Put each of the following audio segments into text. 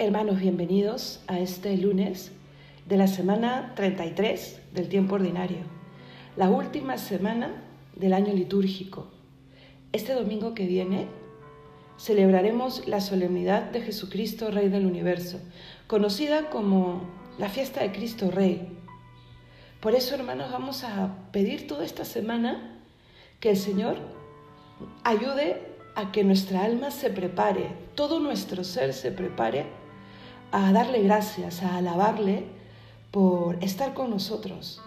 Hermanos, bienvenidos a este lunes de la semana 33 del tiempo ordinario, la última semana del año litúrgico. Este domingo que viene celebraremos la solemnidad de Jesucristo, Rey del Universo, conocida como la fiesta de Cristo Rey. Por eso, hermanos, vamos a pedir toda esta semana que el Señor ayude a que nuestra alma se prepare, todo nuestro ser se prepare a darle gracias, a alabarle por estar con nosotros,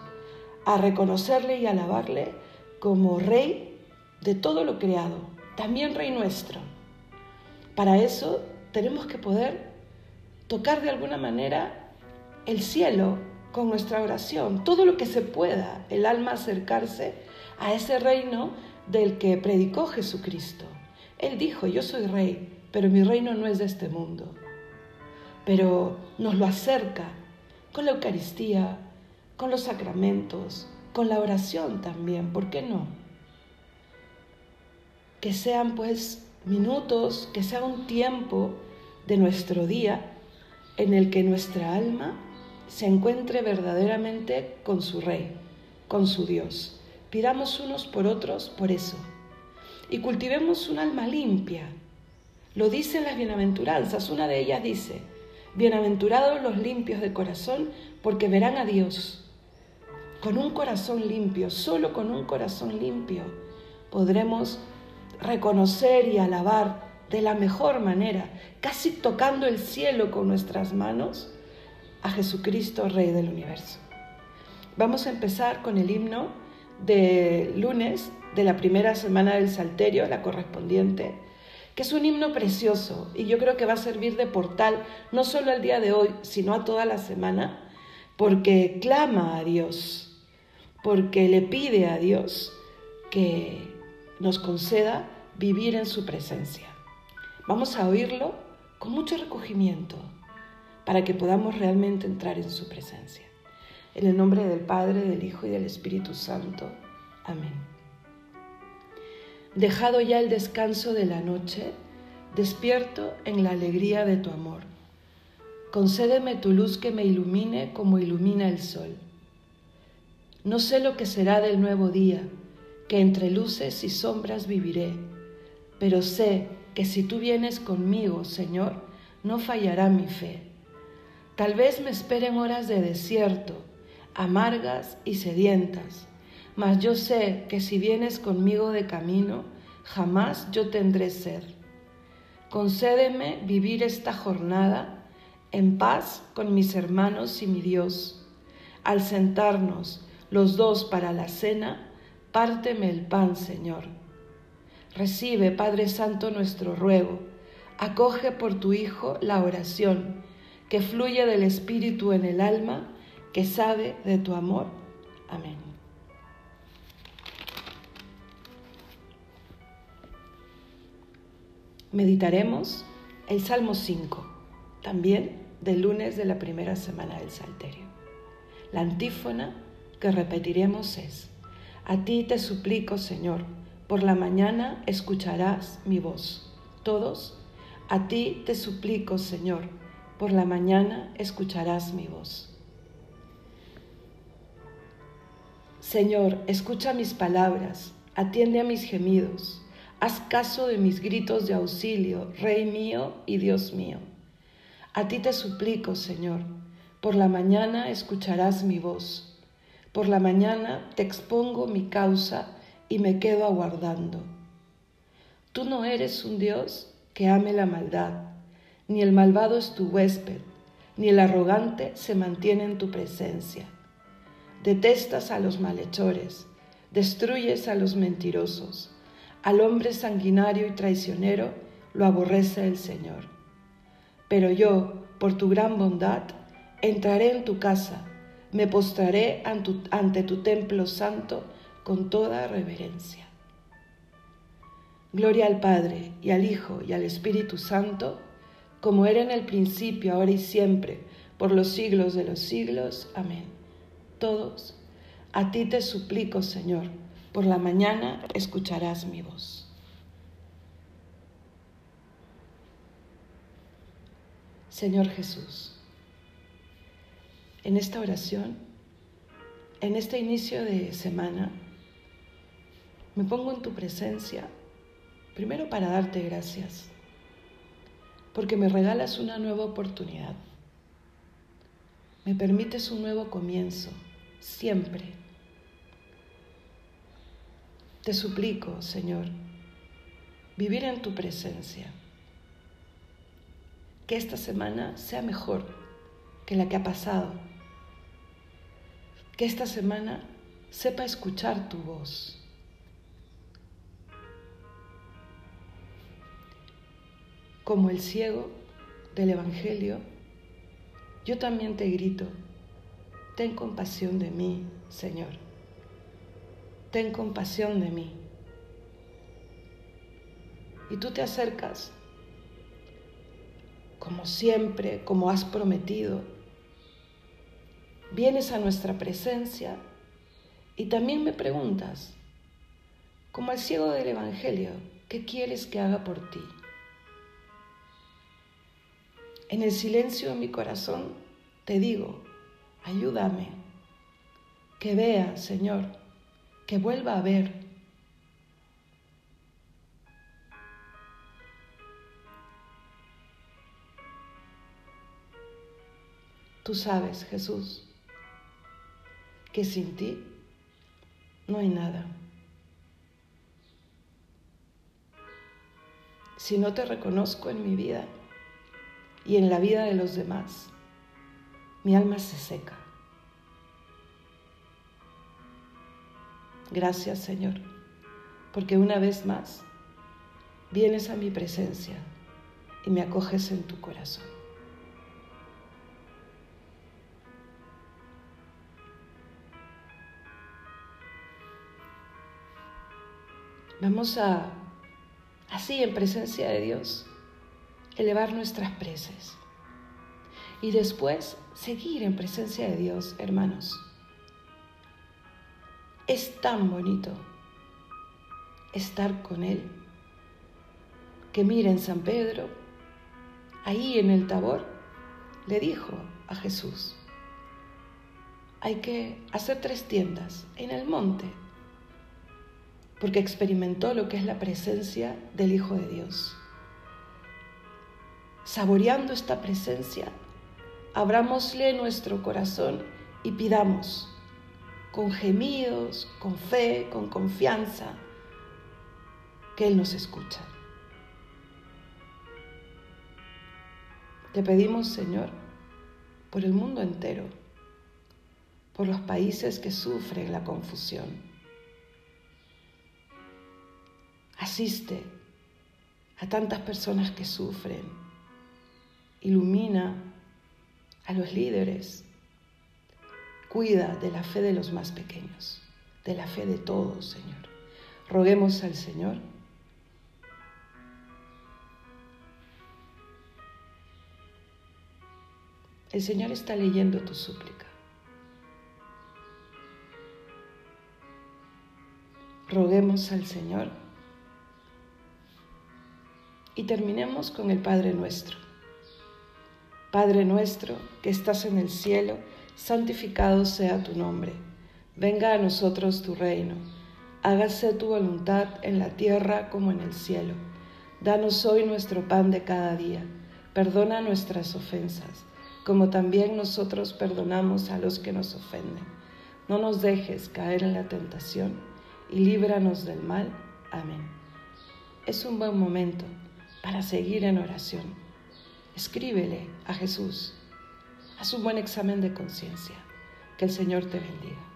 a reconocerle y alabarle como Rey de todo lo creado, también Rey nuestro. Para eso tenemos que poder tocar de alguna manera el cielo con nuestra oración, todo lo que se pueda, el alma acercarse a ese reino del que predicó Jesucristo. Él dijo, yo soy rey, pero mi reino no es de este mundo. Pero nos lo acerca con la Eucaristía, con los sacramentos, con la oración también, ¿por qué no? Que sean pues minutos, que sea un tiempo de nuestro día en el que nuestra alma se encuentre verdaderamente con su Rey, con su Dios. Pidamos unos por otros por eso y cultivemos un alma limpia. Lo dicen las bienaventuranzas. Una de ellas dice, bienaventurados los limpios de corazón, porque verán a Dios. Con un corazón limpio, solo con un corazón limpio, podremos reconocer y alabar de la mejor manera, casi tocando el cielo con nuestras manos, a Jesucristo, Rey del universo. Vamos a empezar con el himno de lunes de la primera semana del Salterio, la correspondiente, que es un himno precioso y yo creo que va a servir de portal no solo al día de hoy, sino a toda la semana, porque clama a Dios, porque le pide a Dios que nos conceda vivir en su presencia. Vamos a oírlo con mucho recogimiento para que podamos realmente entrar en su presencia. En el nombre del Padre, del Hijo y del Espíritu Santo. Amén. Dejado ya el descanso de la noche, despierto en la alegría de tu amor. Concédeme tu luz que me ilumine como ilumina el sol. No sé lo que será del nuevo día, que entre luces y sombras viviré, pero sé que si tú vienes conmigo, Señor, no fallará mi fe. Tal vez me esperen horas de desierto, amargas y sedientas mas yo sé que si vienes conmigo de camino, jamás yo tendré sed. Concédeme vivir esta jornada en paz con mis hermanos y mi Dios. Al sentarnos los dos para la cena, párteme el pan, Señor. Recibe, Padre Santo, nuestro ruego. Acoge por tu Hijo la oración que fluye del Espíritu en el alma, que sabe de tu amor. Amén. Meditaremos el Salmo 5, también del lunes de la primera semana del Salterio. La antífona que repetiremos es, a ti te suplico, Señor, por la mañana escucharás mi voz. Todos, a ti te suplico, Señor, por la mañana escucharás mi voz. Señor, escucha mis palabras, atiende a mis gemidos Haz caso de mis gritos de auxilio, Rey mío y Dios mío. A ti te suplico, Señor, por la mañana escucharás mi voz. Por la mañana te expongo mi causa y me quedo aguardando. Tú no eres un Dios que ame la maldad, ni el malvado es tu huésped, ni el arrogante se mantiene en tu presencia. Detestas a los malhechores, destruyes a los mentirosos al hombre sanguinario y traicionero lo aborrece el Señor. Pero yo, por tu gran bondad, entraré en tu casa, me postraré ante tu templo santo con toda reverencia. Gloria al Padre y al Hijo y al Espíritu Santo, como era en el principio, ahora y siempre, por los siglos de los siglos. Amén. Todos, a ti te suplico, Señor por la mañana escucharás mi voz. Señor Jesús, en esta oración, en este inicio de semana, me pongo en tu presencia, primero para darte gracias, porque me regalas una nueva oportunidad, me permites un nuevo comienzo, siempre. Te suplico, Señor, vivir en tu presencia. Que esta semana sea mejor que la que ha pasado que esta semana sepa escuchar tu voz. Como el ciego del Evangelio, yo también te grito, ten compasión de mí, Señor. Ten compasión de mí. Y tú te acercas, como siempre, como has prometido, vienes a nuestra presencia y también me preguntas, como el ciego del Evangelio, ¿qué quieres que haga por ti? En el silencio de mi corazón te digo, ayúdame, que vea, Señor, que vuelva a ver. Tú sabes, Jesús, que sin ti no hay nada. Si no te reconozco en mi vida y en la vida de los demás, mi alma se seca. Gracias Señor, porque una vez más vienes a mi presencia y me acoges en tu corazón. Vamos a, así en presencia de Dios, elevar nuestras preces. Y después seguir en presencia de Dios, hermanos. Es tan bonito estar con Él que miren San Pedro, ahí en el Tabor, le dijo a Jesús, hay que hacer tres tiendas en el monte porque experimentó lo que es la presencia del Hijo de Dios. Saboreando esta presencia, abrámosle nuestro corazón y pidamos con gemidos, con fe, con confianza, que Él nos escucha. Te pedimos, Señor, por el mundo entero, por los países que sufren la confusión Asiste a tantas personas que sufren. Ilumina a los líderes. Cuida de la fe de los más pequeños, de la fe de todos, Señor. Roguemos al Señor. El Señor está leyendo tu súplica. Roguemos al Señor y terminemos con el Padre nuestro. Padre nuestro que estás en el cielo, santificado sea tu nombre. Venga a nosotros tu reino. Hágase tu voluntad en la tierra como en el cielo. Danos hoy nuestro pan de cada día. Perdona nuestras ofensas, como también nosotros perdonamos a los que nos ofenden. No nos dejes caer en la tentación y líbranos del mal. Amén. Es un buen momento para seguir en oración. Escríbele a Jesús. Haz un buen examen de conciencia. Que el Señor te bendiga.